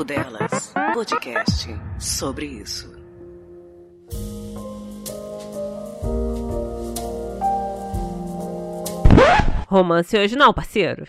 Papo Delas, podcast sobre isso. Romance hoje não, parceiro.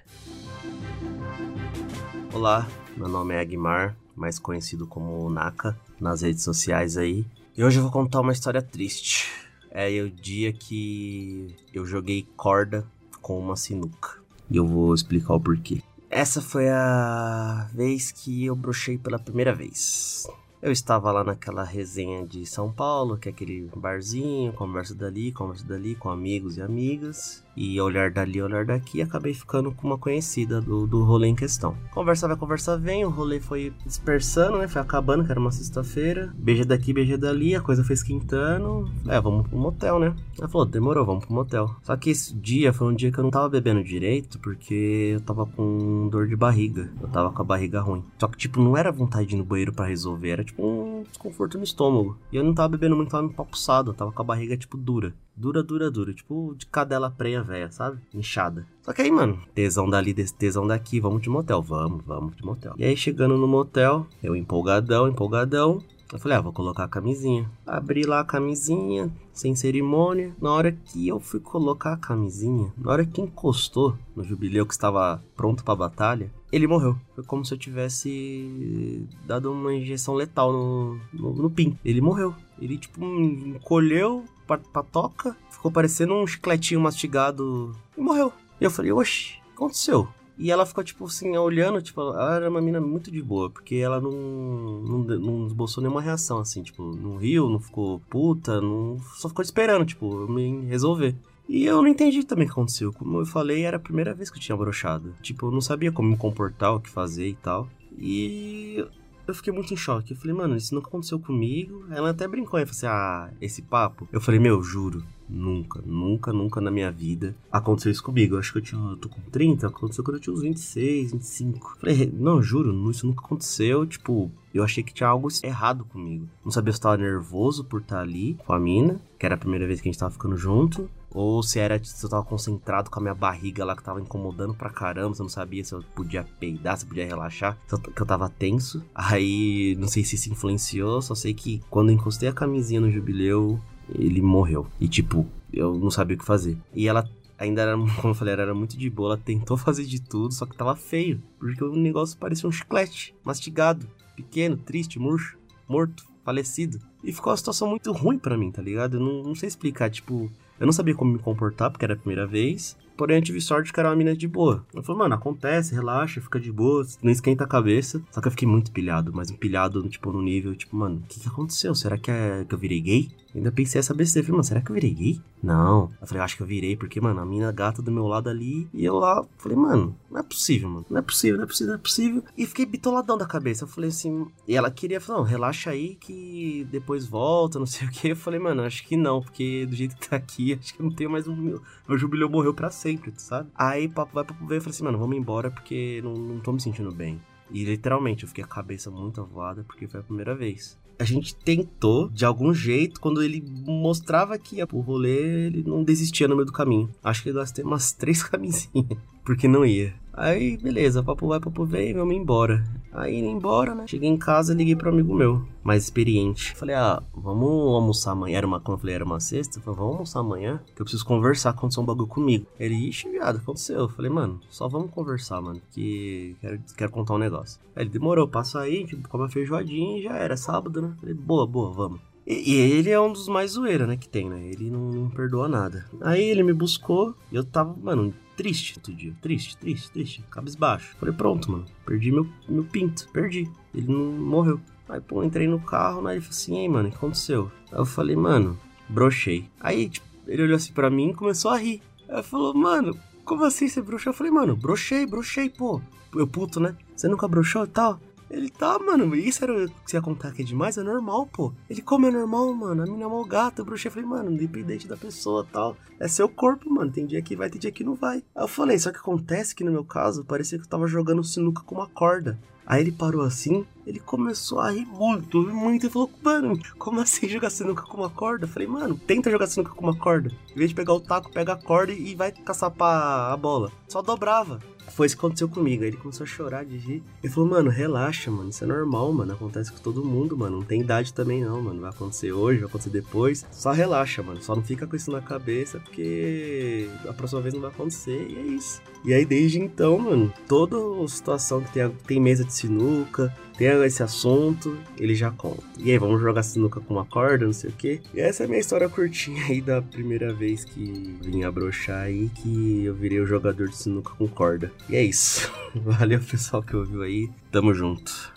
Olá, meu nome é Agmar, mais conhecido como Naka, nas redes sociais aí. E hoje eu vou contar uma história triste. É o dia que eu joguei corda com uma sinuca. E eu vou explicar o porquê. Essa foi a vez que eu brochei pela primeira vez. Eu estava lá naquela resenha de São Paulo, que é aquele barzinho, conversa dali, conversa dali com amigos e amigas. E olhar dali, olhar daqui, acabei ficando com uma conhecida do, do rolê em questão. Conversa vai, conversa vem, o rolê foi dispersando, né? Foi acabando, que era uma sexta-feira. Beija daqui, beija dali, a coisa foi esquentando. É, vamos pro motel, né? Ela falou, demorou, vamos pro motel. Só que esse dia foi um dia que eu não tava bebendo direito, porque eu tava com dor de barriga. Eu tava com a barriga ruim. Só que, tipo, não era vontade de ir no banheiro para resolver, era tipo um desconforto no estômago. E eu não tava bebendo muito, tava empapuçado, eu tava com a barriga, tipo, dura. Dura, dura, dura. Tipo de cadela prenha velha, sabe? Inchada. Só que aí, mano, tesão dali, tesão daqui, vamos de motel. Vamos, vamos de motel. E aí, chegando no motel, eu empolgadão, empolgadão. Eu falei, ah, vou colocar a camisinha. Abri lá a camisinha, sem cerimônia. Na hora que eu fui colocar a camisinha, na hora que encostou no jubileu que estava pronto pra batalha, ele morreu. Foi como se eu tivesse dado uma injeção letal no, no, no pin. Ele morreu. Ele, tipo, encolheu pra, pra toca, ficou parecendo um chicletinho mastigado e morreu. E eu falei, oxi, o que aconteceu? E ela ficou, tipo assim, olhando, tipo, ela era uma mina muito de boa, porque ela não, não, não esboçou nenhuma reação, assim, tipo, não riu, não ficou puta, não, só ficou esperando, tipo, me resolver. E eu não entendi também o que aconteceu. Como eu falei, era a primeira vez que eu tinha brochado. Tipo, eu não sabia como me comportar, o que fazer e tal. E eu fiquei muito em choque. Eu falei, mano, isso nunca aconteceu comigo. Ela até brincou e falou assim: ah, esse papo. Eu falei, meu, juro, nunca, nunca, nunca na minha vida aconteceu isso comigo. Eu acho que eu tinha, eu tô com 30, aconteceu quando eu tinha uns 26, 25. Eu falei, não, juro, isso nunca aconteceu. Tipo, eu achei que tinha algo errado comigo. Não sabia se eu tava nervoso por estar ali com a mina, que era a primeira vez que a gente tava ficando junto. Ou se era se eu tava concentrado com a minha barriga lá que tava incomodando pra caramba. Se eu não sabia se eu podia peidar, se eu podia relaxar. Se eu, que eu tava tenso. Aí não sei se isso influenciou. Só sei que quando eu encostei a camisinha no jubileu, ele morreu. E tipo, eu não sabia o que fazer. E ela ainda era, como eu falei, era muito de boa. Ela tentou fazer de tudo, só que tava feio. Porque o negócio parecia um chiclete, mastigado, pequeno, triste, murcho, morto, falecido. E ficou uma situação muito ruim para mim, tá ligado? Eu não, não sei explicar, tipo, eu não sabia como me comportar, porque era a primeira vez. Porém, eu tive sorte que era uma mina de boa. Eu falei, mano, acontece, relaxa, fica de boa, não esquenta a cabeça. Só que eu fiquei muito pilhado, mas empilhado, tipo, no nível, tipo, mano, o que, que aconteceu? Será que, é, que eu virei gay? Ainda pensei essa besteira. Falei, mano, será que eu virei gay? Não. Eu falei, acho que eu virei, porque, mano, a mina gata do meu lado ali. E eu lá, falei, mano, não é possível, mano. Não é possível, não é possível, não é possível. E fiquei bitoladão da cabeça. Eu falei assim. E ela queria, falar, não, relaxa aí que depois volta, não sei o que. Eu falei, mano, acho que não, porque do jeito que tá aqui, acho que eu não tenho mais um. Meu, jubileu morreu pra sempre, sabe? Aí, papo vai, papo veio. Eu falei assim, mano, vamos embora porque não, não tô me sentindo bem. E literalmente eu fiquei a cabeça muito avoada porque foi a primeira vez a gente tentou, de algum jeito, quando ele mostrava que ia pro rolê, ele não desistia no meio do caminho. Acho que ele gastei umas três camisinhas, porque não ia. Aí, beleza, papo vai, papo vem, vamos embora. Aí, indo embora, né? Cheguei em casa, liguei pro amigo meu, mais experiente. Falei, ah, vamos almoçar amanhã. Era uma, como eu falei, era uma sexta. Falei, vamos almoçar amanhã, que eu preciso conversar, aconteceu um bagulho comigo. Ele, ixi, viado, aconteceu. Eu falei, mano, só vamos conversar, mano, que quero, quero contar um negócio. Aí ele demorou, passa aí, tipo, come a feijoadinha e já era, sábado, né? Falei, boa, boa, vamos. E, e, ele é um dos mais zoeira, né, que tem, né? Ele não, não perdoa nada. Aí ele me buscou e eu tava, mano, triste outro dia. Triste, triste, triste. Cabisbaixo. Falei, pronto, mano. Perdi meu, meu pinto. Perdi. Ele não morreu. Aí, pô, entrei no carro, né? Ele falou assim, ei, mano, o que aconteceu? Aí eu falei, mano, brochei. Aí, tipo, ele olhou assim pra mim e começou a rir. Aí falou, mano, como assim você brochou? Eu falei, mano, brochei, brochei, pô. Eu puto, né? Você nunca brochou e tal? Ele tá, mano, isso era o que você ia contar é demais, é normal, pô. Ele come é normal, mano. A mina é mal o bruxo. Eu falei, mano, independente da pessoa tal. É seu corpo, mano. Tem dia que vai, tem dia que não vai. Aí eu falei, só que acontece que no meu caso, parecia que eu tava jogando sinuca com uma corda. Aí ele parou assim, ele começou a rir muito, muito, e falou, mano, como assim jogar sinuca com uma corda? Eu falei, mano, tenta jogar sinuca com uma corda. Em vez de pegar o taco, pega a corda e vai caçar a bola. Só dobrava. Foi isso que aconteceu comigo. Aí ele começou a chorar de rir. Ele falou, mano, relaxa, mano. Isso é normal, mano. Acontece com todo mundo, mano. Não tem idade também, não, mano. Vai acontecer hoje, vai acontecer depois. Só relaxa, mano. Só não fica com isso na cabeça, porque a próxima vez não vai acontecer. E é isso. E aí, desde então, mano, toda situação que tem, tem mesa de sinuca, tem esse assunto, ele já conta. E aí, vamos jogar sinuca com uma corda, não sei o quê. E essa é a minha história curtinha aí da primeira vez que vim abrochar aí, que eu virei o jogador de sinuca com corda. E é isso. Valeu, pessoal, que ouviu aí. Tamo junto.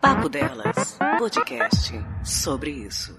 Papo Delas, podcast sobre isso.